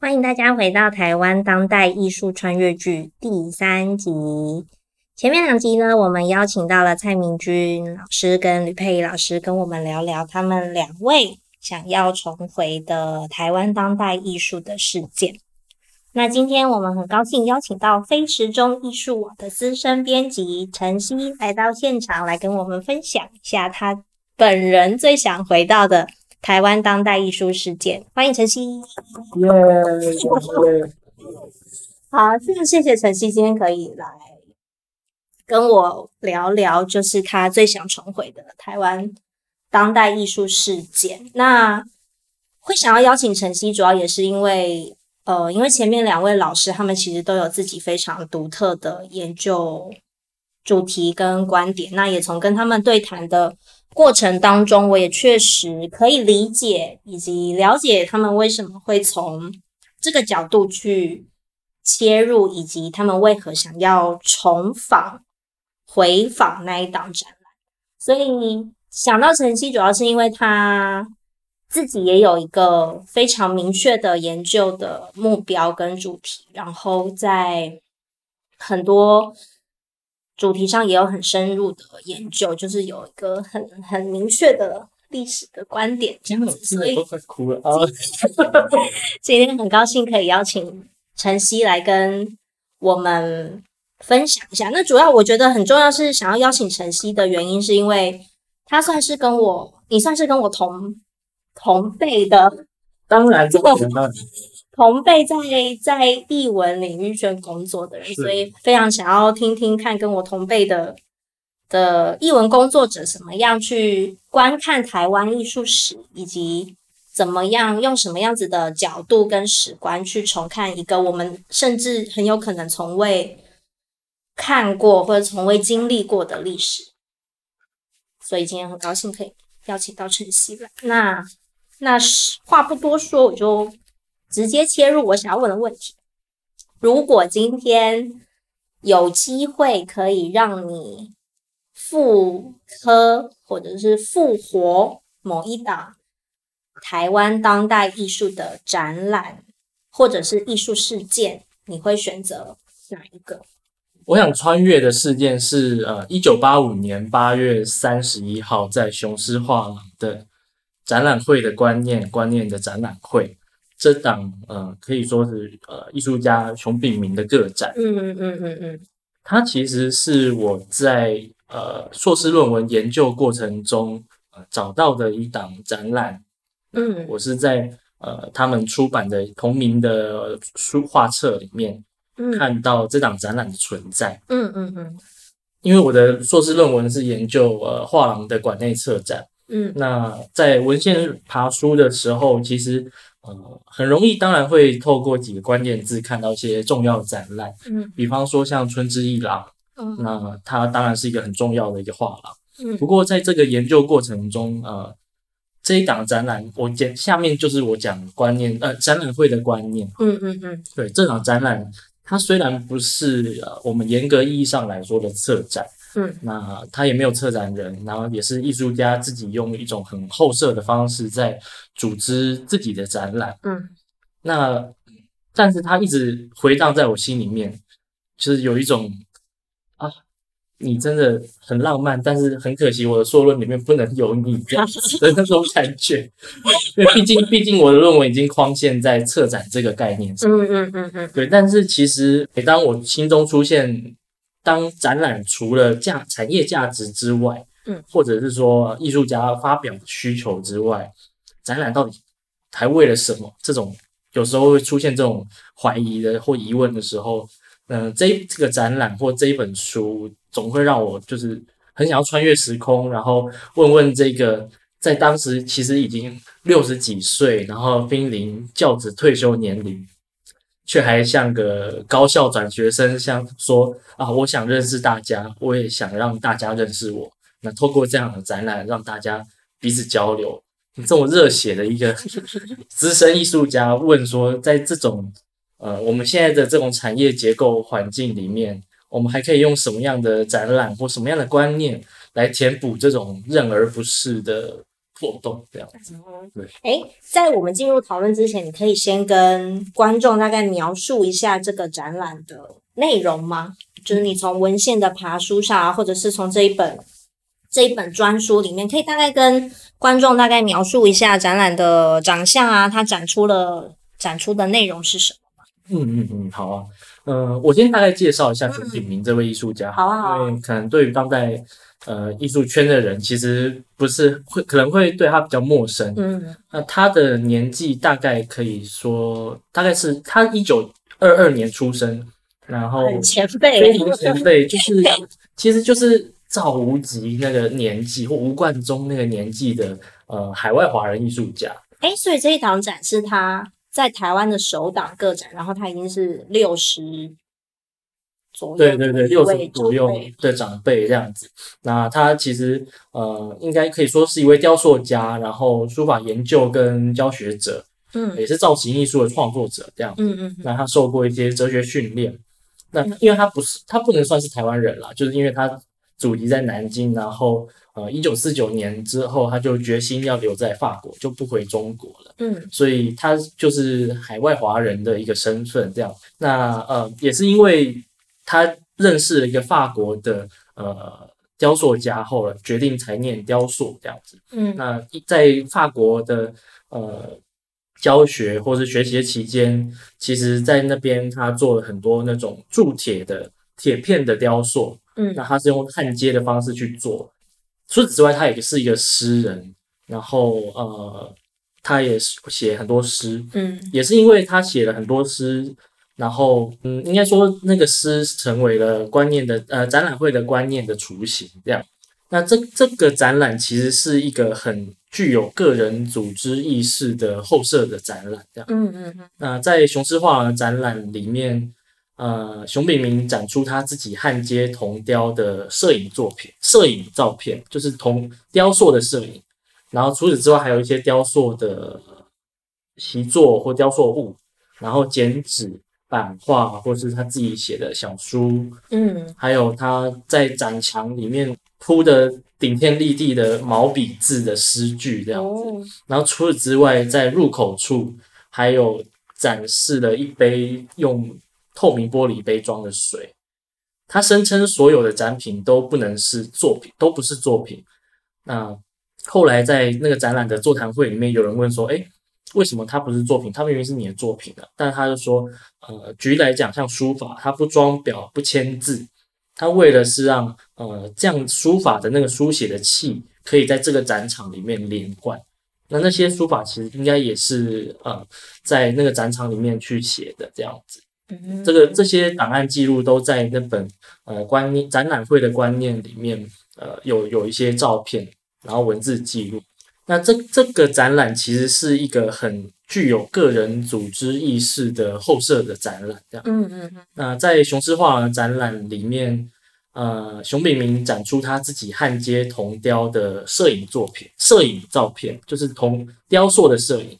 欢迎大家回到台湾当代艺术穿越剧第三集。前面两集呢，我们邀请到了蔡明君老师跟吕佩仪老师，跟我们聊聊他们两位想要重回的台湾当代艺术的事件。那今天我们很高兴邀请到非时钟艺术网的资深编辑陈曦来到现场，来跟我们分享一下他本人最想回到的。台湾当代艺术事件，欢迎晨曦。耶！好，非常谢谢晨曦今天可以来跟我聊聊，就是他最想重回的台湾当代艺术事件。那会想要邀请晨曦，主要也是因为，呃，因为前面两位老师他们其实都有自己非常独特的研究主题跟观点，那也从跟他们对谈的。过程当中，我也确实可以理解以及了解他们为什么会从这个角度去切入，以及他们为何想要重访、回访那一档展览。所以想到晨曦，主要是因为他自己也有一个非常明确的研究的目标跟主题，然后在很多。主题上也有很深入的研究，就是有一个很很明确的历史的观点，这样子，所以都快哭了啊！今天很高兴可以邀请晨曦来跟我们分享一下。那主要我觉得很重要是想要邀请晨曦的原因，是因为他算是跟我，你算是跟我同同辈的，当然这个同辈在在译文领域圈工作的人，所以非常想要听听看跟我同辈的的译文工作者怎么样去观看台湾艺术史，以及怎么样用什么样子的角度跟史观去重看一个我们甚至很有可能从未看过或者从未经历过的历史。所以今天很高兴可以邀请到晨曦来。那那是话不多说，我就。直接切入我想要问的问题。如果今天有机会可以让你复刻或者是复活某一档台湾当代艺术的展览或者是艺术事件，你会选择哪一个？我想穿越的事件是呃，一九八五年八月三十一号在雄狮画廊的展览会的观念观念的展览会。这档呃可以说是呃艺术家熊秉明的个展，嗯嗯嗯嗯嗯，它其实是我在呃硕士论文研究过程中呃找到的一档展览，嗯，我是在呃他们出版的同名的书画册里面看到这档展览的存在，嗯嗯嗯，因为我的硕士论文是研究呃画廊的馆内策展，嗯，那在文献爬书的时候，其实。呃，很容易，当然会透过几个关键字看到一些重要的展览，嗯，比方说像春之一郎，嗯，那它当然是一个很重要的一个画廊，嗯，不过在这个研究过程中，呃，这一档展览，我讲下面就是我讲观念，呃，展览会的观念，嗯嗯嗯，对，这档展览，它虽然不是呃我们严格意义上来说的策展。嗯，那他也没有策展人，然后也是艺术家自己用一种很后设的方式在组织自己的展览。嗯，那但是他一直回荡在我心里面，就是有一种啊，你真的很浪漫，但是很可惜我的硕论里面不能有你这样子的 那种感觉，因为毕竟毕竟我的论文已经框限在策展这个概念上。嗯嗯嗯嗯，对，但是其实每当我心中出现。当展览除了价产业价值之外，嗯，或者是说艺术家发表需求之外，展览到底还为了什么？这种有时候会出现这种怀疑的或疑问的时候，嗯、呃，这这个展览或这一本书总会让我就是很想要穿越时空，然后问问这个在当时其实已经六十几岁，然后濒临教职退休年龄。却还像个高校转学生，像说啊，我想认识大家，我也想让大家认识我。那透过这样的展览，让大家彼此交流。这么热血的一个 资深艺术家问说，在这种呃我们现在的这种产业结构环境里面，我们还可以用什么样的展览或什么样的观念来填补这种认而不是的破洞这样子。对，哎，在我们进入讨论之前，你可以先跟观众大概描述一下这个展览的内容吗？就是你从文献的爬书上啊，或者是从这一本这一本专书里面，可以大概跟观众大概描述一下展览的长相啊，它展出了展出的内容是什么吗？嗯嗯嗯，好啊。呃，我先大概介绍一下陈景明这位艺术家，好啊，因为可能对于当代呃艺术圈的人，其实不是会可能会对他比较陌生。嗯，那他的年纪大概可以说，大概是他一九二二年出生，然后前辈，非常前辈，就是 其实就是赵无极那个年纪或吴冠中那个年纪的呃海外华人艺术家。哎，所以这一档展是他。在台湾的首档个展，然后他已经是六十左右，对对对，六十左右的长辈这样子。那他其实呃，应该可以说是一位雕塑家，然后书法研究跟教学者，嗯，也是造型艺术的创作者这样子。嗯嗯。那他受过一些哲学训练。那因为他不是，他不能算是台湾人啦，就是因为他祖籍在南京，然后。呃，一九四九年之后，他就决心要留在法国，就不回中国了。嗯，所以他就是海外华人的一个身份，这样。那呃，也是因为他认识了一个法国的呃雕塑家后了，决定才念雕塑这样子。嗯，那在法国的呃教学或是学习的期间，其实在那边他做了很多那种铸铁的铁片的雕塑。嗯，那他是用焊接的方式去做。除此之外，他也是一个诗人，然后呃，他也写很多诗，嗯，也是因为他写了很多诗，然后嗯，应该说那个诗成为了观念的呃展览会的观念的雏形，这样。那这这个展览其实是一个很具有个人组织意识的后设的展览，这样，嗯嗯嗯。那在雄狮画廊展览里面。呃，熊秉明展出他自己焊接铜雕的摄影作品、摄影照片，就是铜雕塑的摄影。然后除此之外，还有一些雕塑的习作或雕塑物，然后剪纸、版画，或是他自己写的小书。嗯，还有他在展墙里面铺的顶天立地的毛笔字的诗句这样子。哦、然后除此之外，在入口处还有展示了一杯用。透明玻璃杯装的水，他声称所有的展品都不能是作品，都不是作品。那后来在那个展览的座谈会里面，有人问说：“诶，为什么它不是作品？它明明是你的作品啊。”但他就说：“呃，举例来讲，像书法，它不装裱、不签字，它为的是让呃这样书法的那个书写的气可以在这个展场里面连贯。那那些书法其实应该也是呃在那个展场里面去写的这样子。”这个这些档案记录都在那本呃观念展览会的观念里面，呃有有一些照片，然后文字记录。那这这个展览其实是一个很具有个人组织意识的后设的展览，这样。嗯嗯嗯。那在雄狮画廊展览里面，呃，熊秉明展出他自己焊接铜雕的摄影作品、摄影照片，就是铜雕塑的摄影。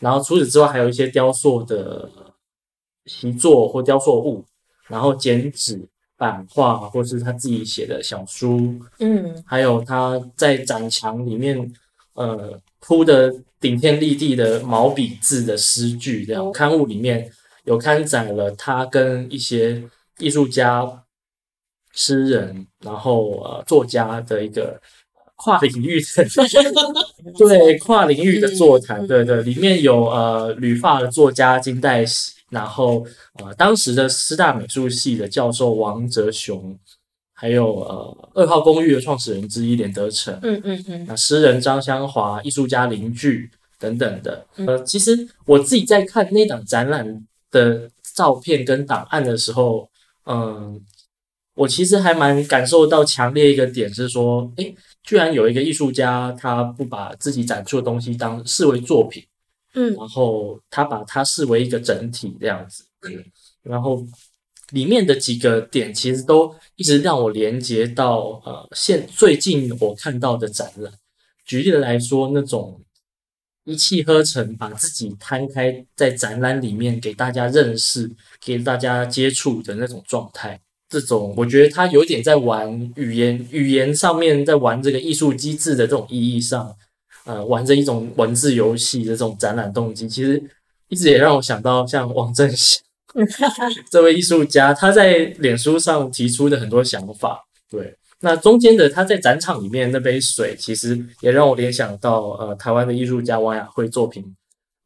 然后除此之外，还有一些雕塑的。习作或雕塑物，然后剪纸、版画，或是他自己写的小书，嗯，还有他在展墙里面，呃，铺的顶天立地的毛笔字的诗句，这样刊物里面有刊载了他跟一些艺术家、诗人，然后呃作家的一个跨领域的，对跨领域的座谈，对对，里面有呃旅法的作家金代喜。然后，呃，当时的师大美术系的教授王哲雄，还有呃二号公寓的创始人之一连德成，嗯嗯嗯，那诗人张香华、艺术家林巨等等的，呃，其实我自己在看那档展览的照片跟档案的时候，嗯，我其实还蛮感受到强烈一个点是说，诶，居然有一个艺术家他不把自己展出的东西当视为作品。嗯，然后他把它视为一个整体这样子，嗯，然后里面的几个点其实都一直让我连接到呃现最近我看到的展览。举例来说，那种一气呵成把自己摊开在展览里面给大家认识、给大家接触的那种状态，这种我觉得他有点在玩语言，语言上面在玩这个艺术机制的这种意义上。呃玩着一种文字游戏的这种展览动机，其实一直也让我想到像王振祥 这位艺术家，他在脸书上提出的很多想法。对，那中间的他在展场里面那杯水，其实也让我联想到呃台湾的艺术家王雅慧作品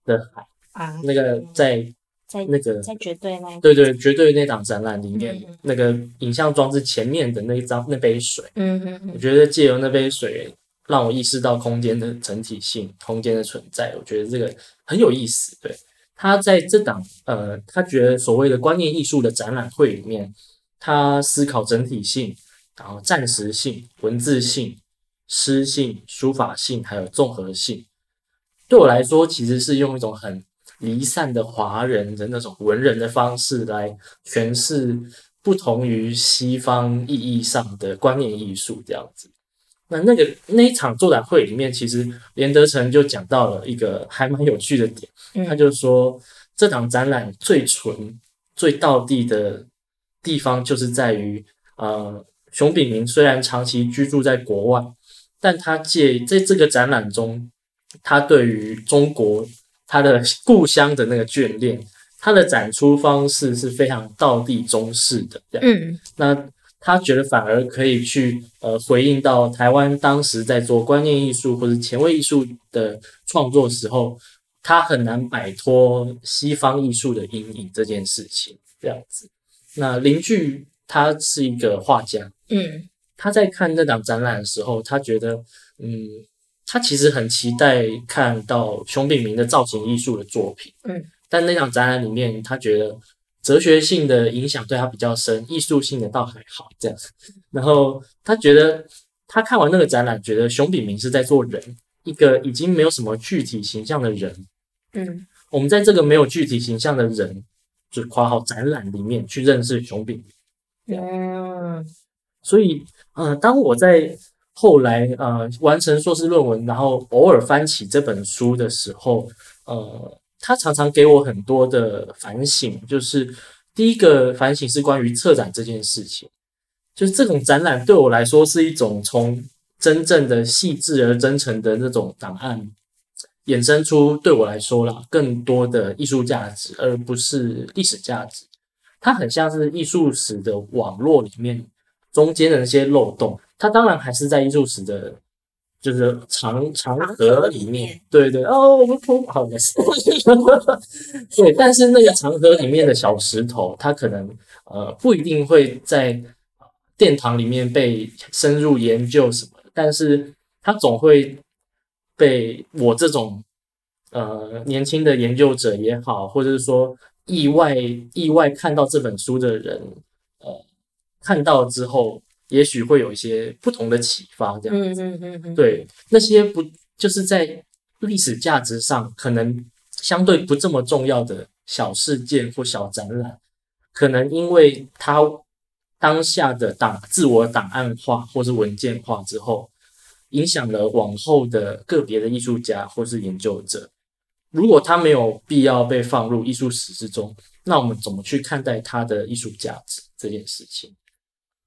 的海啊，那个在。在那个在绝对那对对绝对那档展览里面，嗯、那个影像装置前面的那一张那杯水，嗯嗯嗯，我觉得借由那杯水，让我意识到空间的整体性，空间的存在，我觉得这个很有意思。对，他在这档呃，他觉得所谓的观念艺术的展览会里面，他思考整体性，然后暂时性、文字性、诗性、书法性，还有综合性。对我来说，其实是用一种很。离散的华人的那种文人的方式来诠释不同于西方意义上的观念艺术，这样子。那那个那一场座谈会里面，其实连德成就讲到了一个还蛮有趣的点，他就说这场展览最纯、最道地的地方，就是在于呃，熊秉明虽然长期居住在国外，但他借在这个展览中，他对于中国。他的故乡的那个眷恋，他的展出方式是非常道地中式的，这样。嗯，那他觉得反而可以去呃回应到台湾当时在做观念艺术或者前卫艺术的创作时候，他很难摆脱西方艺术的阴影这件事情，这样子。那邻居他是一个画家，嗯，他在看那档展览的时候，他觉得嗯。他其实很期待看到熊秉明的造型艺术的作品，嗯，但那场展览里面，他觉得哲学性的影响对他比较深，艺术性的倒还好这样子。然后他觉得他看完那个展览，觉得熊秉明是在做人，一个已经没有什么具体形象的人，嗯，我们在这个没有具体形象的人，就括号展览里面去认识熊秉明，嗯，所以，呃，当我在。后来，呃，完成硕士论文，然后偶尔翻起这本书的时候，呃，他常常给我很多的反省。就是第一个反省是关于策展这件事情，就是这种展览对我来说是一种从真正的细致而真诚的那种档案，衍生出对我来说啦更多的艺术价值，而不是历史价值。它很像是艺术史的网络里面中间的那些漏洞。它当然还是在艺术史的，就是长长河里面，对对哦，我们铺好的是，对，但是那个长河里面的小石头，它可能呃不一定会在殿堂里面被深入研究什么，但是它总会被我这种呃年轻的研究者也好，或者是说意外意外看到这本书的人，呃，看到之后。也许会有一些不同的启发，这样子。嗯嗯嗯。对，那些不就是在历史价值上可能相对不这么重要的小事件或小展览，可能因为它当下的档自我档案化或是文件化之后，影响了往后的个别的艺术家或是研究者。如果他没有必要被放入艺术史之中，那我们怎么去看待他的艺术价值这件事情？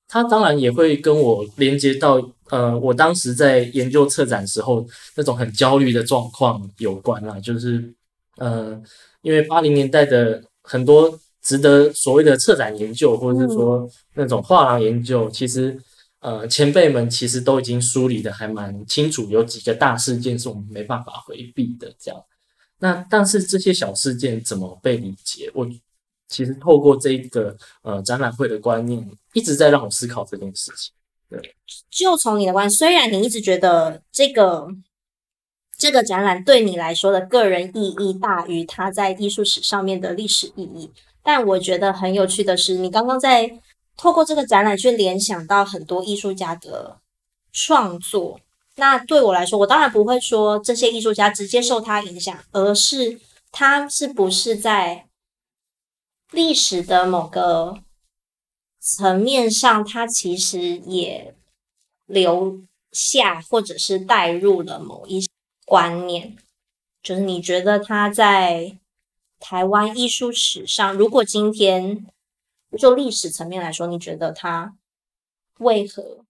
他当然也会跟我连接到，呃，我当时在研究策展时候那种很焦虑的状况有关啦，就是，呃，因为八零年代的很多值得所谓的策展研究，或者是说那种画廊研究，其实，呃，前辈们其实都已经梳理的还蛮清楚，有几个大事件是我们没办法回避的，这样。那但是这些小事件怎么被理解？我。其实透过这个呃展览会的观念，一直在让我思考这件事情。对，就从你的观，虽然你一直觉得这个这个展览对你来说的个人意义大于它在艺术史上面的历史意义，但我觉得很有趣的是，你刚刚在透过这个展览去联想到很多艺术家的创作。那对我来说，我当然不会说这些艺术家直接受他影响，而是他是不是在。历史的某个层面上，它其实也留下或者是带入了某一些观念。就是你觉得他在台湾艺术史上，如果今天就历史层面来说，你觉得他为何？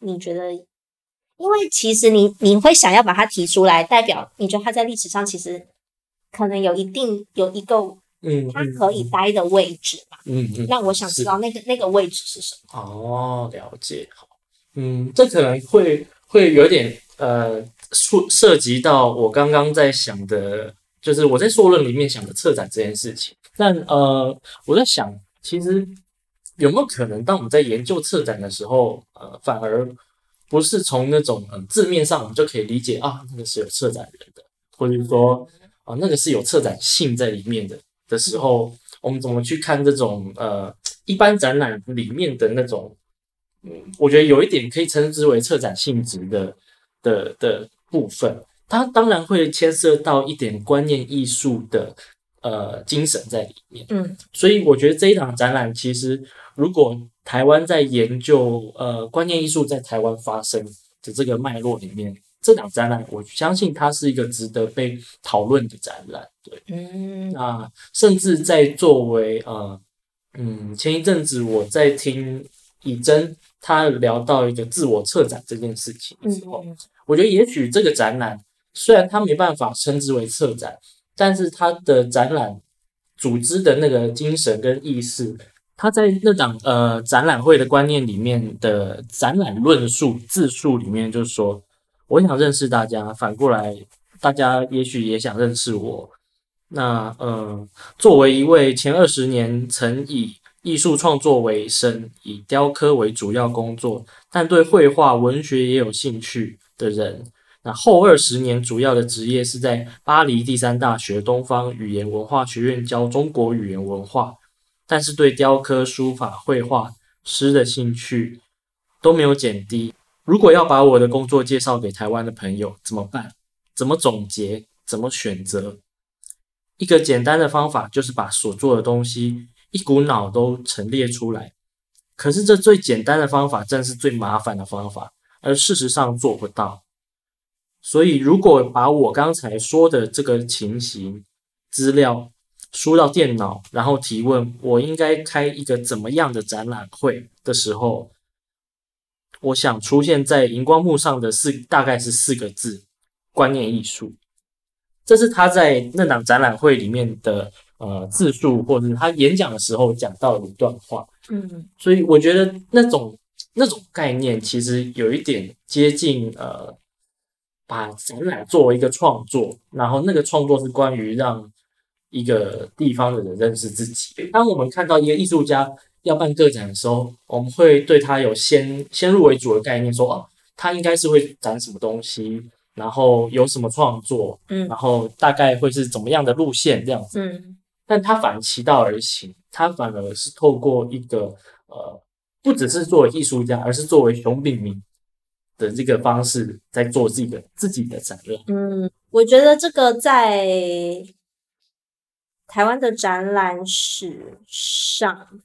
你觉得因为其实你你会想要把它提出来，代表你觉得它在历史上其实可能有一定有一个嗯，它可以待的位置嘛。嗯嗯。那我想知道那个那个位置是什么？哦，了解。好，嗯，这可能会会有点呃，触涉及到我刚刚在想的，就是我在硕论里面想的策展这件事情。但呃，我在想，其实有没有可能，当我们在研究策展的时候，呃，反而不是从那种嗯字面上我们就可以理解啊，那个是有策展人的，或者是说啊，那个是有策展性在里面的的时候，我们怎么去看这种呃一般展览里面的那种，嗯，我觉得有一点可以称之为策展性质的的的部分，它当然会牵涉到一点观念艺术的。呃，精神在里面，嗯，所以我觉得这一场展览，其实如果台湾在研究呃观念艺术在台湾发生的这个脉络里面，这场展览，我相信它是一个值得被讨论的展览，对，嗯，那甚至在作为呃，嗯，前一阵子我在听以真他聊到一个自我策展这件事情的时候，嗯，我觉得也许这个展览虽然它没办法称之为策展。但是他的展览组织的那个精神跟意识，他在那档呃展览会的观念里面的展览论述自述里面，就是说，我想认识大家，反过来大家也许也想认识我。那呃，作为一位前二十年曾以艺术创作为生，以雕刻为主要工作，但对绘画、文学也有兴趣的人。那后二十年主要的职业是在巴黎第三大学东方语言文化学院教中国语言文化，但是对雕刻、书法、绘画、诗的兴趣都没有减低。如果要把我的工作介绍给台湾的朋友，怎么办？怎么总结？怎么选择？一个简单的方法就是把所做的东西一股脑都陈列出来。可是这最简单的方法正是最麻烦的方法，而事实上做不到。所以，如果把我刚才说的这个情形资料输到电脑，然后提问我应该开一个怎么样的展览会的时候，我想出现在荧光幕上的四大概是四个字：观念艺术。这是他在那档展览会里面的呃自述，或者是他演讲的时候讲到的一段话。嗯，所以我觉得那种那种概念其实有一点接近呃。把展览作为一个创作，然后那个创作是关于让一个地方的人认识自己。当我们看到一个艺术家要办个展的时候，我们会对他有先先入为主的概念，说哦，他应该是会展什么东西，然后有什么创作，嗯，然后大概会是怎么样的路线这样子，嗯。但他反其道而行，他反而是透过一个呃，不只是作为艺术家，而是作为熊秉明。的这个方式在做自己的自己的展览。嗯，我觉得这个在台湾的展览史上，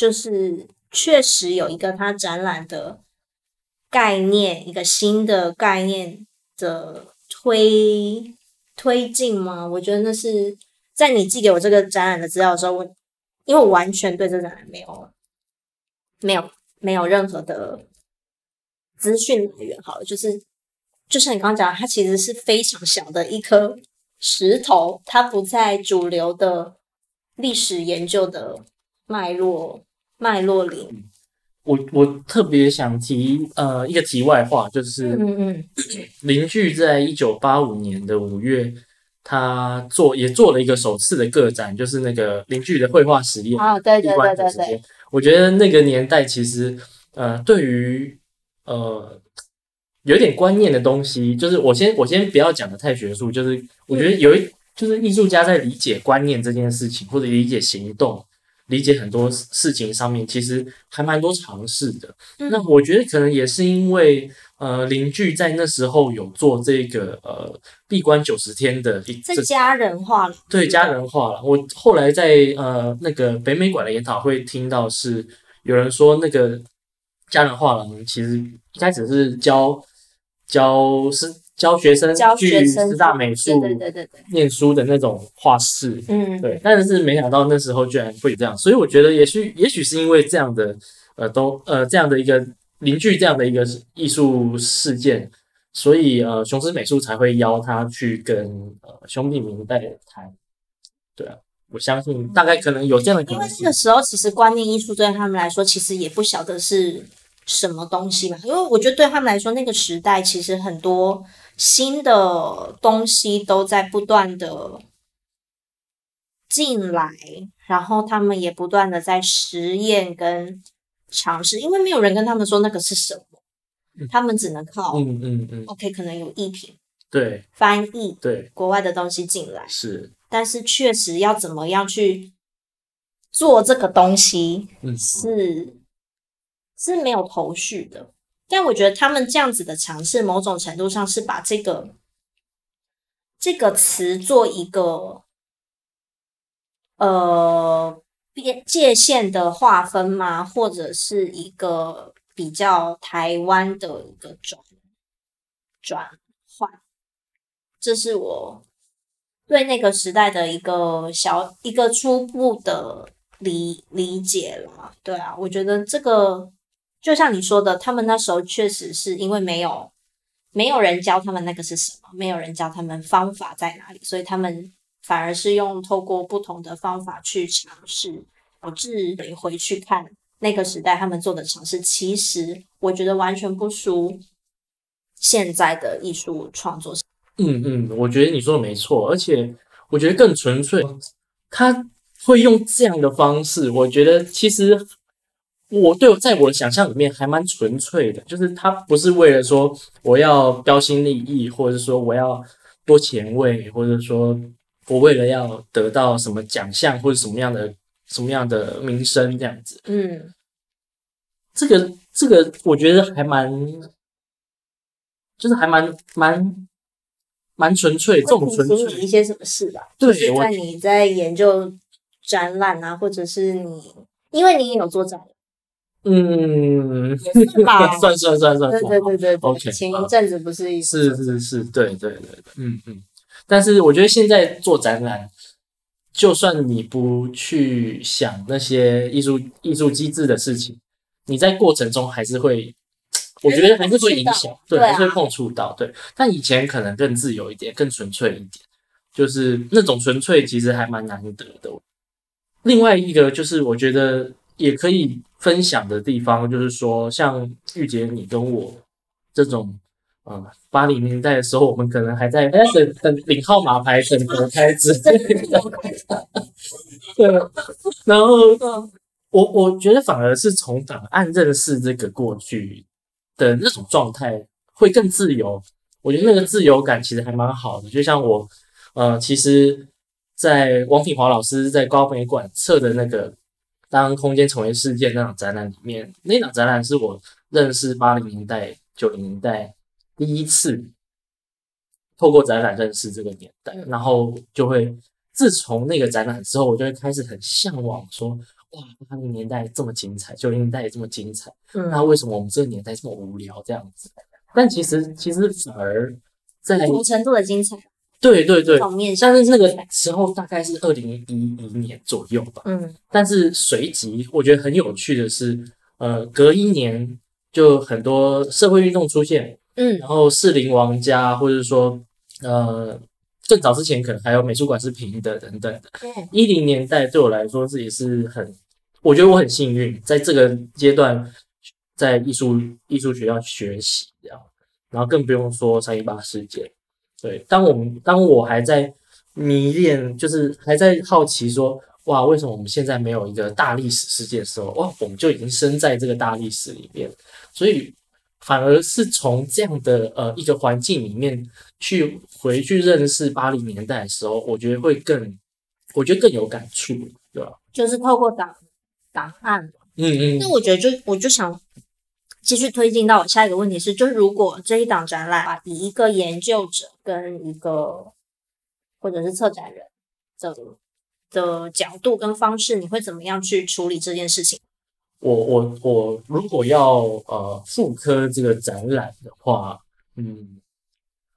就是确实有一个他展览的概念，一个新的概念的推推进吗？我觉得那是在你寄给我这个展览的资料的时候，我因为我完全对这展览没有没有没有任何的。资讯来源好了，就是就像你刚刚讲，它其实是非常小的一颗石头，它不在主流的历史研究的脉络脉络里。我我特别想提呃一个题外话，就是嗯嗯，林具在一九八五年的五月，他做也做了一个首次的个展，就是那个林具的绘画实验啊，对对对对对，我觉得那个年代其实呃对于呃，有一点观念的东西，就是我先我先不要讲的太学术，就是我觉得有一就是艺术家在理解观念这件事情，或者理解行动、理解很多事情上面，其实还蛮多尝试的。嗯。那我觉得可能也是因为呃，邻居在那时候有做这个呃闭关九十天的一，在家人化了，对，家人化了。我后来在呃那个北美馆的研讨会听到是有人说那个。家人画廊其实一开始是教教师教学生去师大美术对对对对念书的那种画室，嗯，对，但是没想到那时候居然会这样，所以我觉得也许也许是因为这样的呃都呃这样的一个邻居这样的一个艺术事件，所以呃，雄狮美术才会邀他去跟呃兄弟明代谈。对啊，我相信大概可能有这样的可能。因为那个时候其实观念艺术对他们来说，其实也不晓得是什么东西嘛。因为我觉得对他们来说，那个时代其实很多新的东西都在不断的进来，然后他们也不断的在实验跟尝试，因为没有人跟他们说那个是什么。他们只能靠嗯嗯嗯，OK，可能有译品，对，翻译，对，国外的东西进来是，但是确实要怎么样去做这个东西，嗯，是是没有头绪的。但我觉得他们这样子的尝试，某种程度上是把这个这个词做一个呃边界线的划分吗？或者是一个。比较台湾的一个转转换，这是我对那个时代的一个小一个初步的理理解了。对啊，我觉得这个就像你说的，他们那时候确实是因为没有没有人教他们那个是什么，没有人教他们方法在哪里，所以他们反而是用透过不同的方法去尝试，导致得回去看。那个时代他们做的尝试，其实我觉得完全不输现在的艺术创作。嗯嗯，我觉得你说的没错，而且我觉得更纯粹。他会用这样的方式，我觉得其实我对我在我的想象里面还蛮纯粹的，就是他不是为了说我要标新立异，或者说我要多前卫，或者说我为了要得到什么奖项或者什么样的。什么样的名声这样子？嗯，这个这个，我觉得还蛮，就是还蛮蛮蛮纯粹，这种纯粹一些什么事吧？对，就是在你在研究展览啊，或者是你，因为你也有做展览，嗯，是吧？算算算算，对对对对，OK。前一阵子不是是是是，对对对对，嗯嗯。但是我觉得现在做展览。就算你不去想那些艺术艺术机制的事情，你在过程中还是会，我觉得还是会影响，对，还是会碰触到，对。但以前可能更自由一点，更纯粹一点，就是那种纯粹其实还蛮难得的。另外一个就是我觉得也可以分享的地方，就是说像玉洁你跟我这种。呃，八零年代的时候，我们可能还在 哎等等领号码牌，等隔开之类的。对，然后我我觉得反而是从档案认识这个过去的那种状态会更自由。我觉得那个自由感其实还蛮好的。就像我呃，其实，在王品华老师在高美馆测的那个《当空间成为世界》那场展览里面，那场展览是我认识八零年代、九零年代。第一次透过展览认识这个年代，然后就会自从那个展览之后，我就会开始很向往说，哇，八零年代这么精彩，九零年代也这么精彩，嗯，那为什么我们这个年代这么无聊这样子？但其实其实反而在什么程度的精彩？对对对，但是那个时候大概是二零一一年左右吧，嗯，但是随即我觉得很有趣的是，呃，隔一年就很多社会运动出现。嗯，然后士林王家，或者说，呃，更早之前可能还有美术馆是平的等等的。一零年代对我来说是也是很，我觉得我很幸运，在这个阶段在艺术艺术学校学习，这样，然后更不用说三一八事件。对，当我们当我还在迷恋，就是还在好奇说，哇，为什么我们现在没有一个大历史事件的时候，哇，我们就已经身在这个大历史里面，所以。反而是从这样的呃一个环境里面去回去认识八零年代的时候，我觉得会更，我觉得更有感触，对吧？就是透过档档案，嗯嗯。那我觉得就我就想继续推进到我下一个问题是，就是如果这一档展览啊以一个研究者跟一个或者是策展人的的角度跟方式，你会怎么样去处理这件事情？我我我如果要呃复刻这个展览的话，嗯，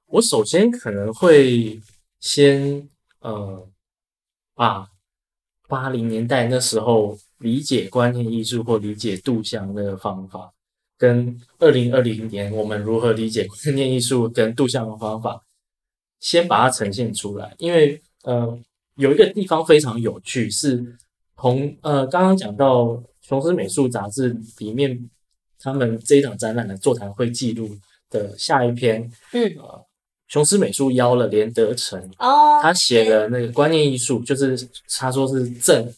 我首先可能会先呃把八零年代那时候理解观念艺术或理解杜象那个方法，跟二零二零年我们如何理解观念艺术跟杜象的方法，先把它呈现出来。因为呃，有一个地方非常有趣，是同呃刚刚讲到雄狮美术杂志里面他们这一场展览的座谈会记录的下一篇，嗯，呃，雄狮美术邀了连德成哦，他写的那个观念艺术，就是他说是正。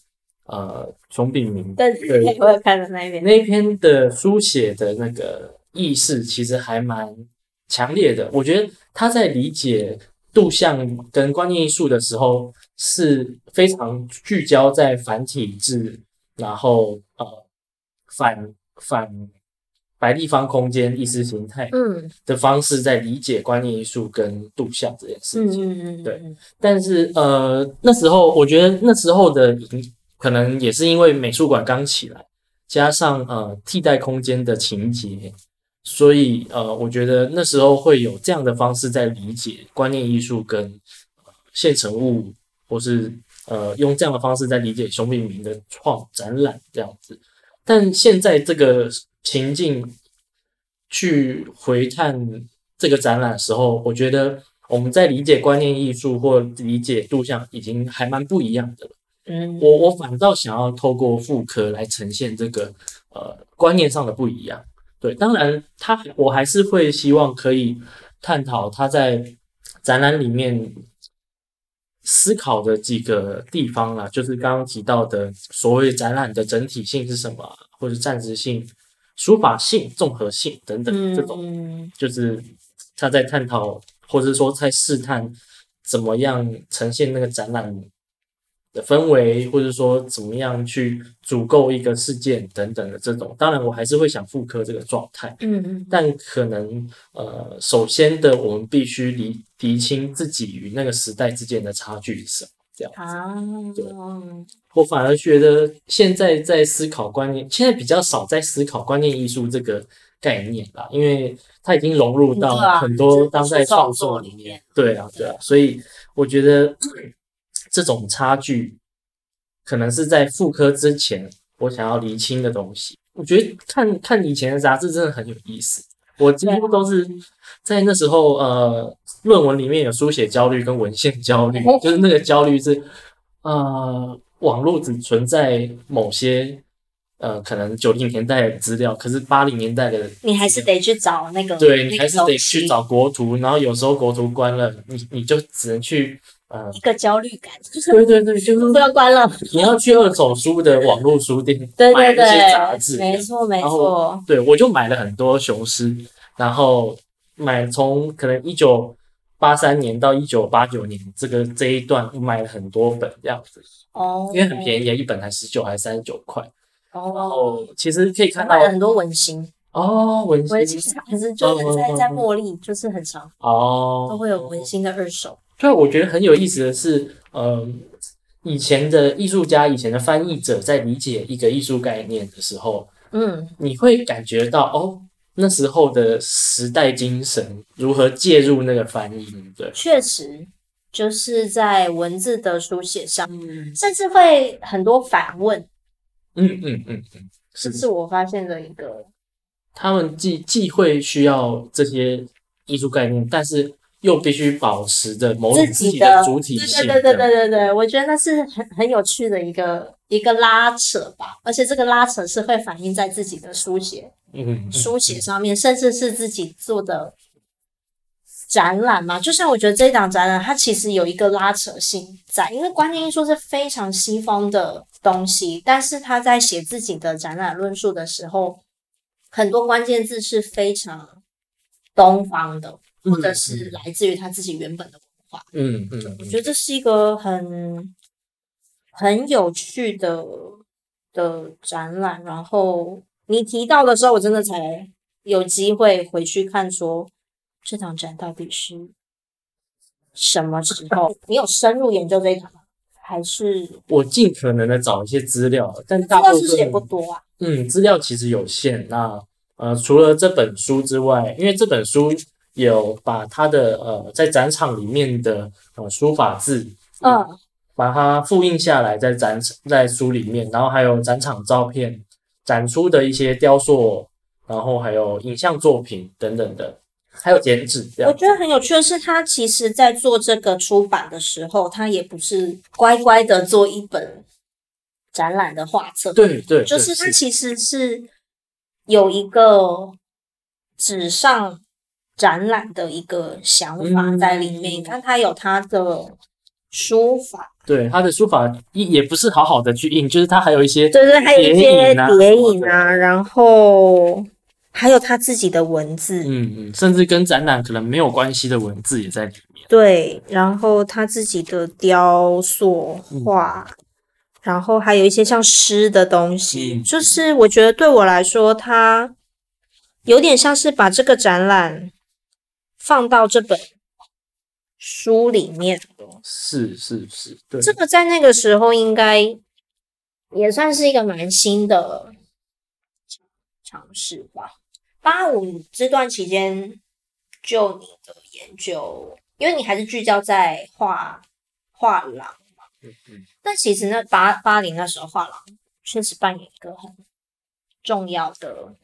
呃，熊秉明对，对，我有看的那一篇，那一篇的书写的那个意识其实还蛮强烈的。我觉得他在理解杜象跟观念艺术的时候是非常聚焦在反体制，然后呃反反白立方空间意识形态嗯的方式在理解观念艺术跟杜象这件事情。嗯嗯嗯，对。但是呃那时候我觉得那时候的影。可能也是因为美术馆刚起来，加上呃替代空间的情节，所以呃，我觉得那时候会有这样的方式在理解观念艺术跟、呃、现成物，或是呃用这样的方式在理解熊秉明的创展览这样子。但现在这个情境去回看这个展览的时候，我觉得我们在理解观念艺术或理解杜象已经还蛮不一样的了。嗯，我我反倒想要透过妇科来呈现这个呃观念上的不一样。对，当然他我还是会希望可以探讨他在展览里面思考的几个地方啦，就是刚刚提到的所谓展览的整体性是什么，或者暂时性、书法性、综合性等等这种，就是他在探讨或者说在试探怎么样呈现那个展览。的氛围，或者说怎么样去足够一个事件等等的这种，当然我还是会想复刻这个状态，嗯嗯，但可能呃，首先的我们必须理厘清自己与那个时代之间的差距是什么，这样子。啊，对，我反而觉得现在在思考观念，现在比较少在思考观念艺术这个概念啦，因为它已经融入到很多当代创作里面。对啊，对啊，所以我觉得。这种差距，可能是在复科之前，我想要厘清的东西。我觉得看看以前的杂志真的很有意思。我几乎都是在那时候，呃，论文里面有书写焦虑跟文献焦虑，就是那个焦虑是，呃，网络只存在某些。呃，可能九零年代的资料，可是八零年代的，你还是得去找那个，对，你还是得去找国图，然后有时候国图关了，你你就只能去呃，一个焦虑感，就是对对对，就是不要关了，你要去二手书的网络书店 对对对，买一些杂志，没错没错，对，我就买了很多雄狮，然后买从可能一九八三年到一九八九年这个这一段，我买了很多本这样子，哦，因为很便宜，一本才十九还是三十九块。哦，其实可以看到很多文心。哦，文心文心还是就是在在茉莉，就是很常哦，都会有文心的二手。对，我觉得很有意思的是，嗯，以前的艺术家、以前的翻译者在理解一个艺术概念的时候，嗯，你会感觉到哦，那时候的时代精神如何介入那个翻译，对，确实就是在文字的书写上，甚至会很多反问。嗯嗯嗯嗯，是。是我发现的一个，他们既既会需要这些艺术概念，但是又必须保持着某种自己的主体性。对对对对对对，我觉得那是很很有趣的一个一个拉扯吧，而且这个拉扯是会反映在自己的书写，嗯，书写上面，甚至是自己做的。展览嘛，就像我觉得这一档展览，它其实有一个拉扯性在，因为观念艺术是非常西方的东西，但是他在写自己的展览论述的时候，很多关键字是非常东方的，或者是来自于他自己原本的文化。嗯嗯，嗯，我觉得这是一个很很有趣的的展览。然后你提到的时候，我真的才有机会回去看说。这场展到底是什么时候？你有深入研究这一场吗？还是我尽可能的找一些资料，但大部分也不多啊。嗯，资料其实有限。那呃，除了这本书之外，因为这本书有把他的呃在展场里面的呃书法字，嗯，把它复印下来在展在书里面，然后还有展场照片展出的一些雕塑。然后还有影像作品等等的，还有剪纸。我觉得很有趣的是，他其实在做这个出版的时候，他也不是乖乖的做一本展览的画册。对对，就是他其实是有一个纸上展览的一个想法在里面。嗯、你看，他有他的书法。对，他的书法也也不是好好的去印，就是他还有一些对对，还有一些叠影啊，然后还有他自己的文字，嗯嗯，甚至跟展览可能没有关系的文字也在里面。对，然后他自己的雕塑画，嗯、然后还有一些像诗的东西，嗯、就是我觉得对我来说，他有点像是把这个展览放到这本。书里面是是是，对，这个在那个时候应该也算是一个蛮新的尝试吧。八五这段期间，就你的研究，因为你还是聚焦在画画廊嘛，嗯嗯，但其实那八八零那时候画廊确实扮演一个很重要的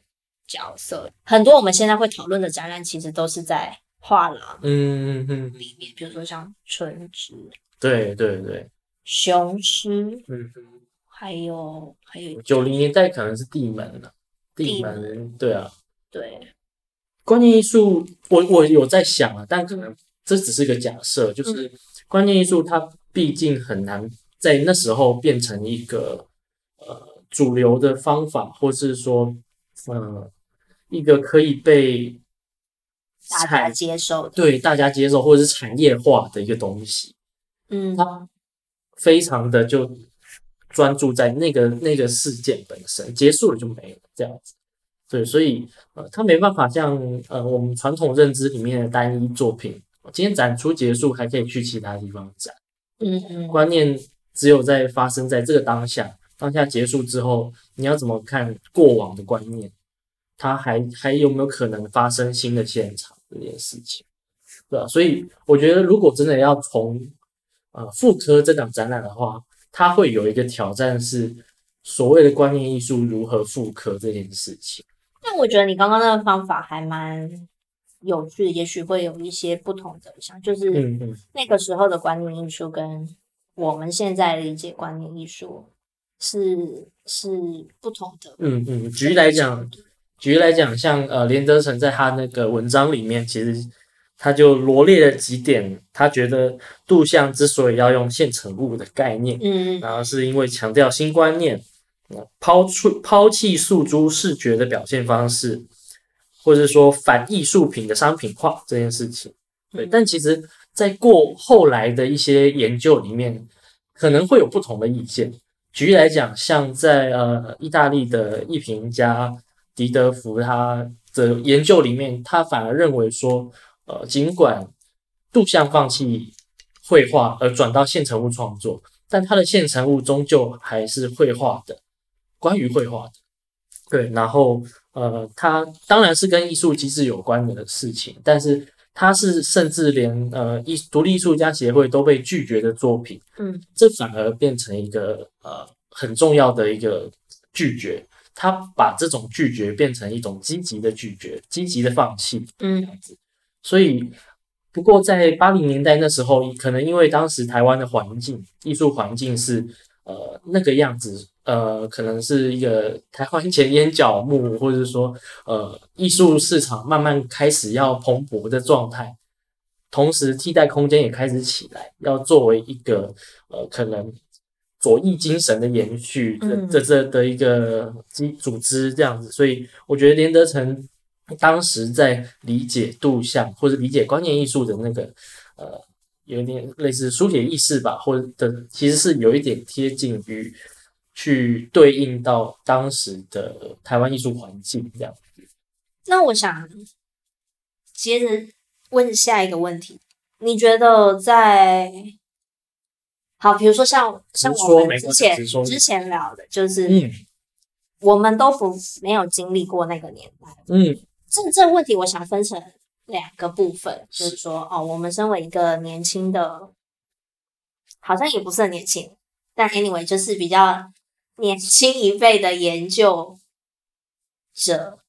角色，很多我们现在会讨论的展览，其实都是在。画廊，嗯嗯嗯，里面比如说像春之，对对对，雄狮，嗯。哼，还有还有九零年代可能是地门了，地门，地门。对啊，对，观念艺术，我我有在想啊，但可能这只是个假设，就是观念艺术它毕竟很难在那时候变成一个呃主流的方法，或是说呃一个可以被。大家接受的，对大家接受或者是产业化的一个东西，嗯，他非常的就专注在那个那个事件本身，结束了就没了这样子，对，所以呃，他没办法像呃我们传统认知里面的单一作品，今天展出结束还可以去其他地方展，嗯嗯，观念只有在发生在这个当下，当下结束之后，你要怎么看过往的观念？它还还有没有可能发生新的现场这件事情，对吧？所以我觉得，如果真的要从呃妇科这档展览的话，它会有一个挑战是所谓的观念艺术如何复刻这件事情。但我觉得你刚刚那个方法还蛮有趣的，也许会有一些不同的像，就是那个时候的观念艺术跟我们现在理解观念艺术是是不同的。嗯嗯，举例来讲。举例来讲，像呃，连德成在他那个文章里面，其实他就罗列了几点，他觉得杜象之所以要用现成物的概念，嗯，然后是因为强调新观念，抛出抛弃诉诸视觉的表现方式，或者说反艺术品的商品化这件事情，对。但其实，在过后来的一些研究里面，可能会有不同的意见。举例来讲，像在呃意大利的艺评家。狄德福他的研究里面，他反而认为说，呃，尽管杜象放弃绘画而转到现成物创作，但他的现成物终究还是绘画的，关于绘画的。对，然后呃，他当然是跟艺术机制有关的事情，但是他是甚至连呃艺独立艺术家协会都被拒绝的作品，嗯，这反而变成一个呃很重要的一个拒绝。他把这种拒绝变成一种积极的拒绝，积极的放弃，嗯，所以，不过在八零年代那时候，可能因为当时台湾的环境，艺术环境是呃那个样子，呃，可能是一个台湾前眼角木，或者是说呃艺术市场慢慢开始要蓬勃的状态，同时替代空间也开始起来，要作为一个呃可能。左翼精神的延续，这这这的一个基组织这样子，所以我觉得连德成当时在理解杜象或者理解观念艺术的那个呃，有一点类似书写意识吧，或者的其实是有一点贴近于去对应到当时的台湾艺术环境这样子。那我想接着问下一个问题，你觉得在？好，比如说像像我们之前之前聊的，就是嗯，我们都不没有经历过那个年代，嗯，这这问题我想分成两个部分，就是说哦，我们身为一个年轻的，好像也不是很年轻，但 anyway 就是比较年轻一辈的研究者，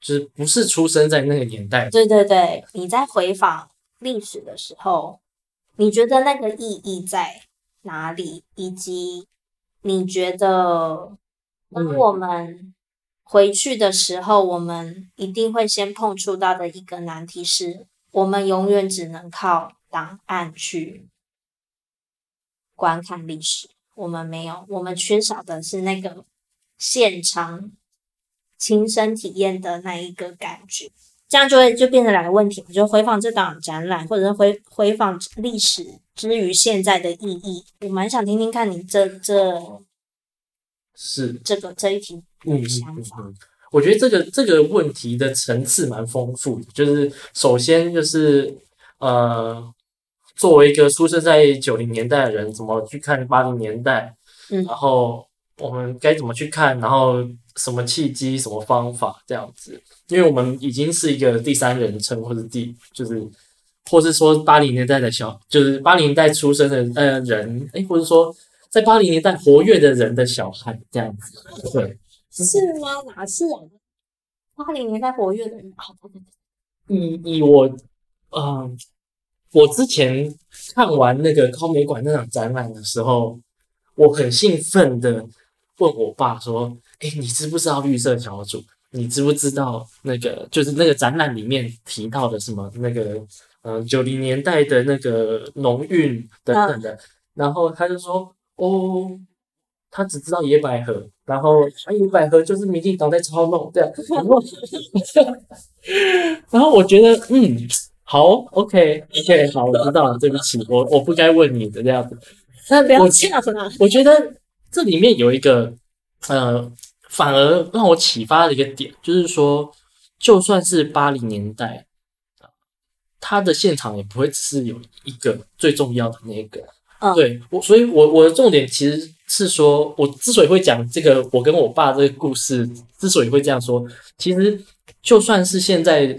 就是不是出生在那个年代。对对对，你在回访历史的时候，你觉得那个意义在哪里？以及你觉得，当我们回去的时候，我们一定会先碰触到的一个难题是，我们永远只能靠档案去观看历史。我们没有，我们缺少的是那个现场亲身体验的那一个感觉，这样就会就变成两个问题，就回访这档展览，或者是回回访历史之于现在的意义。我蛮想听听看你这这是这个这一题的想法。嗯嗯嗯嗯。我觉得这个这个问题的层次蛮丰富的，就是首先就是呃。作为一个出生在九零年代的人，怎么去看八零年代？嗯，然后我们该怎么去看？然后什么契机？什么方法？这样子，因为我们已经是一个第三人称，或者第就是，或是说八零年代的小，就是八零年代出生的呃人，哎，或者说在八零年代活跃的人的小孩这样子，对，是吗？哪是啊？八零年代活跃的人，以以我，嗯、呃。我之前看完那个高美馆那场展览的时候，我很兴奋的问我爸说：“哎，你知不知道绿色小组？你知不知道那个就是那个展览里面提到的什么那个嗯九零年代的那个农运等等的？”然后他就说：“哦，他只知道野百合，然后啊野百合就是民进党在操弄这样。”然后，然后我觉得嗯。好，OK，OK，okay, okay, 好，我知道了，对不起，我我不该问你的这样子。那不要这样子啊！我觉得这里面有一个呃，反而让我启发的一个点，就是说，就算是八零年代，他的现场也不会只是有一个最重要的那个。嗯，对我，所以我我的重点其实是说，我之所以会讲这个，我跟我爸这个故事，之所以会这样说，其实就算是现在。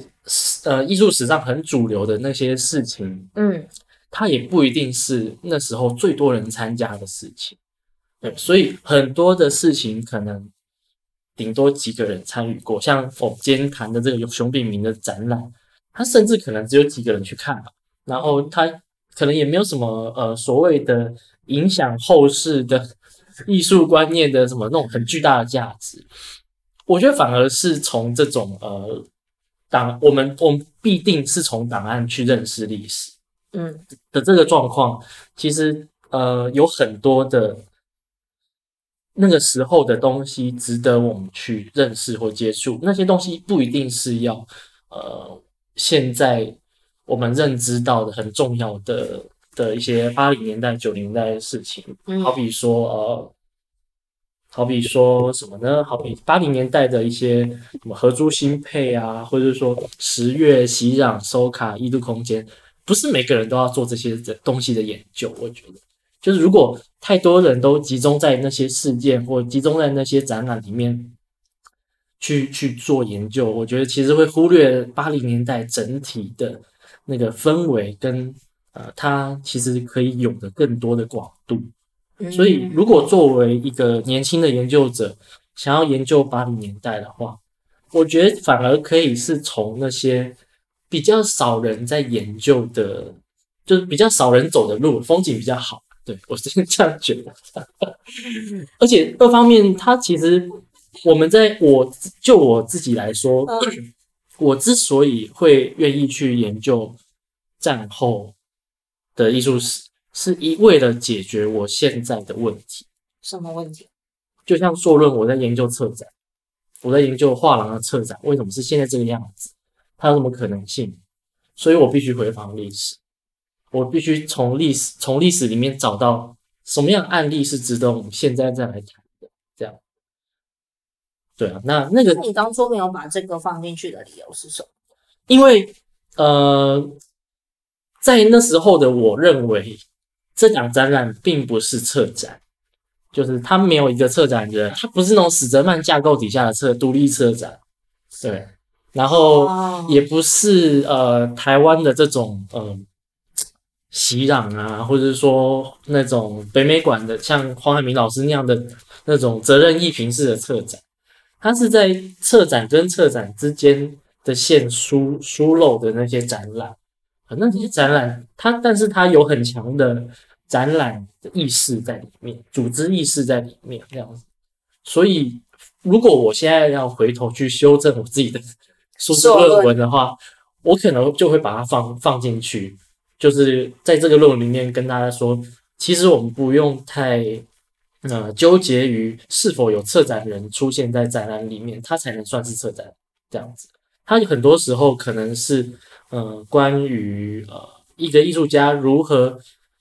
呃，艺术史上很主流的那些事情，嗯，它也不一定是那时候最多人参加的事情，对，所以很多的事情可能顶多几个人参与过，像我今天谈的这个有熊秉明的展览，他甚至可能只有几个人去看吧，然后他可能也没有什么呃所谓的影响后世的艺术观念的什么那种很巨大的价值，我觉得反而是从这种呃。档我们我们必定是从档案去认识历史，嗯的这个状况，其实呃有很多的那个时候的东西值得我们去认识或接触。那些东西不一定是要呃现在我们认知到的很重要的的一些八零年代九零年代的事情，嗯，好比说呃。好比说什么呢？好比八零年代的一些什么合租新配啊，或者是说十月、息壤、收卡、异度空间，不是每个人都要做这些的东西的研究。我觉得，就是如果太多人都集中在那些事件或集中在那些展览里面去去做研究，我觉得其实会忽略八零年代整体的那个氛围跟呃，它其实可以有的更多的广度。所以，如果作为一个年轻的研究者，想要研究八零年代的话，我觉得反而可以是从那些比较少人在研究的，就是比较少人走的路，风景比较好。对，我是这样觉得。而且，二方面，它其实我们在我就我自己来说，我之所以会愿意去研究战后的艺术史。是一为了解决我现在的问题。什么问题？就像硕论，我在研究策展，我在研究画廊的策展，为什么是现在这个样子？它有什么可能性？所以我必须回访历史，我必须从历史从历史里面找到什么样的案例是值得我们现在再来谈的。这样，对啊，那那个你当初没有把这个放进去的理由是什么？因为呃，在那时候的我认为。这档展览并不是策展，就是它没有一个策展人，它不是那种史泽曼架构底下的策独立策展，对，然后也不是呃台湾的这种呃洗壤啊，或者是说那种北美馆的像黄海明老师那样的那种责任艺评式的策展，它是在策展跟策展之间的线疏疏漏的那些展览，反正那些展览它，但是它有很强的展览的意识在里面，组织意识在里面这样子。所以，如果我现在要回头去修正我自己的硕士论文的话，我可能就会把它放放进去，就是在这个论文里面跟大家说，其实我们不用太呃纠结于是否有策展人出现在展览里面，他才能算是策展这样子。他很多时候可能是呃关于呃一个艺术家如何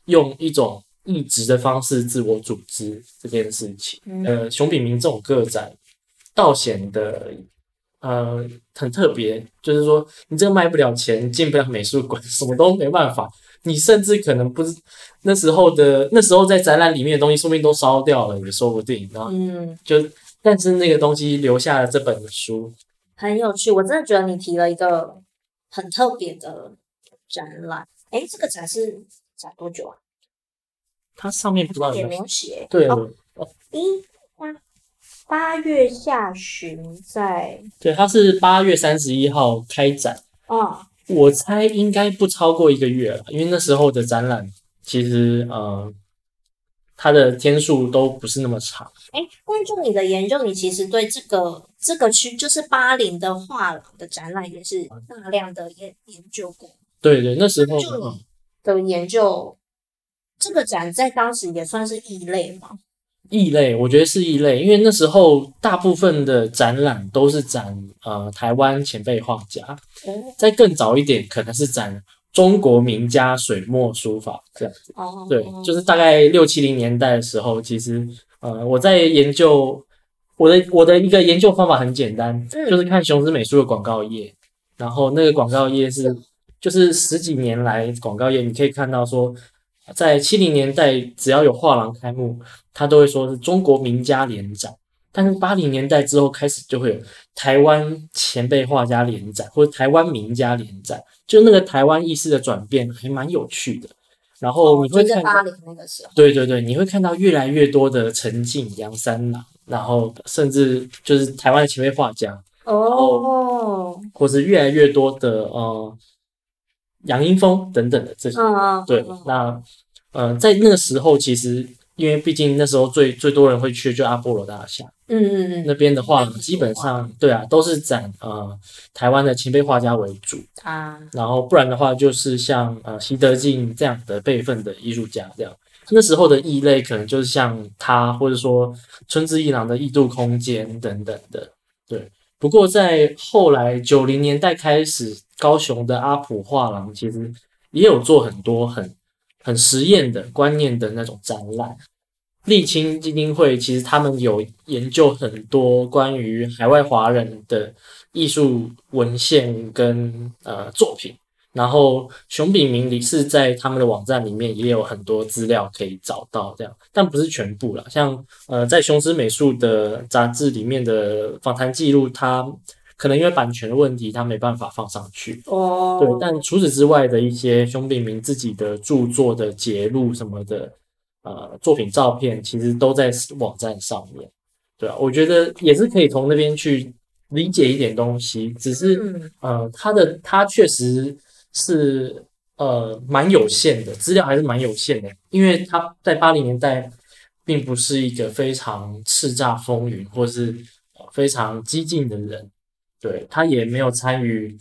用一种异质的方式自我组织这件事情。呃，熊秉明这种个展倒显得。呃，很特别，就是说你这个卖不了钱，进不了美术馆，什么都没办法。你甚至可能不是那时候的，那时候在展览里面的东西，说不定都烧掉了，也说不定。然后，嗯，就但是那个东西留下了这本书，很有趣。我真的觉得你提了一个很特别的展览。哎，这个展是展多久啊？它上面不知道有没有写。对，哦，一八。月下旬在，对，它是八月三十一号开展啊，我猜应该不超过一个月了，因为那时候的展览其实呃，它的天数都不是那么长。哎，关注你的研究，你其实对这个这个区就是巴林的画廊的展览也是大量的研研究过。对对，那时候就你的研究，这个展在当时也算是异类吗？异类，我觉得是异类，因为那时候大部分的展览都是展呃台湾前辈画家，在更早一点可能是展中国名家水墨书法这样子。哦，对，就是大概六七零年代的时候，其实呃我在研究我的我的一个研究方法很简单，就是看雄狮美术的广告页，然后那个广告页是就是十几年来广告页，你可以看到说。在七零年代，只要有画廊开幕，他都会说是中国名家联展。但是八零年代之后开始，就会有台湾前辈画家联展，或者台湾名家联展，就那个台湾意识的转变还蛮有趣的。然后你会看到，对对对，你会看到越来越多的陈进、杨三郎，然后甚至就是台湾的前辈画家哦，或是越来越多的呃。杨英风等等的这些，嗯、对，那呃，在那个时候，其实因为毕竟那时候最最多人会去就阿波罗大厦，嗯嗯嗯，那边的话基本上对啊，都是展呃台湾的前辈画家为主啊，然后不然的话就是像呃习德进这样的辈分的艺术家这样，那时候的异类可能就是像他，或者说春之一郎的异度空间等等的，对。不过在后来九零年代开始。高雄的阿普画廊其实也有做很多很很实验的观念的那种展览。沥青基金会其实他们有研究很多关于海外华人的艺术文献跟呃作品，然后熊秉明理是在他们的网站里面也有很多资料可以找到这样，但不是全部啦，像呃在雄狮美术的杂志里面的访谈记录，它。可能因为版权的问题，他没办法放上去。哦，对，但除此之外的一些熊秉明自己的著作的节录什么的，呃，作品照片其实都在网站上面。对啊，我觉得也是可以从那边去理解一点东西。只是，呃，他的他确实是呃蛮有限的资料，还是蛮有限的，因为他在八零年代并不是一个非常叱咤风云或是非常激进的人。对，他也没有参与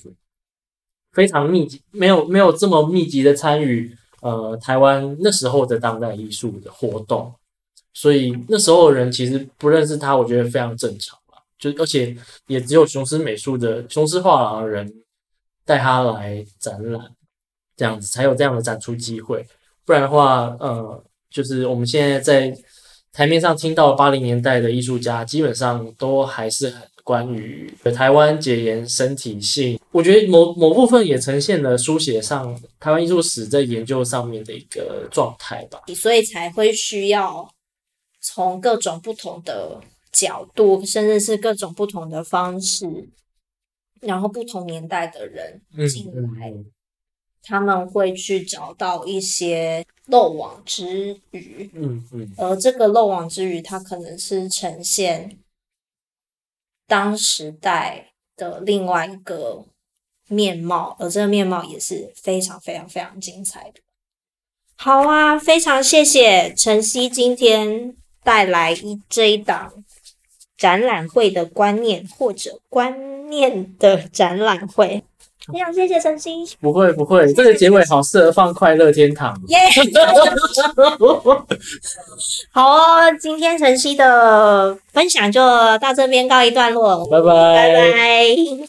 非常密集，没有没有这么密集的参与呃台湾那时候的当代艺术的活动，所以那时候的人其实不认识他，我觉得非常正常吧。就而且也只有雄狮美术的雄狮画廊的人带他来展览，这样子才有这样的展出机会。不然的话，呃，就是我们现在在台面上听到八零年代的艺术家，基本上都还是很。关于台湾解严身体性，我觉得某某部分也呈现了书写上台湾艺术史在研究上面的一个状态吧，所以才会需要从各种不同的角度，甚至是各种不同的方式，然后不同年代的人进来，嗯嗯、他们会去找到一些漏网之鱼，嗯嗯，而这个漏网之鱼，它可能是呈现。当时代的另外一个面貌，而这个面貌也是非常非常非常精彩的。好啊，非常谢谢晨曦今天带来一这一档展览会的观念或者观念的展览会。非常谢谢晨曦，不会不会，这个结尾好适合放快乐天堂。耶！好哦，今天晨曦的分享就到这边告一段落，拜拜拜拜。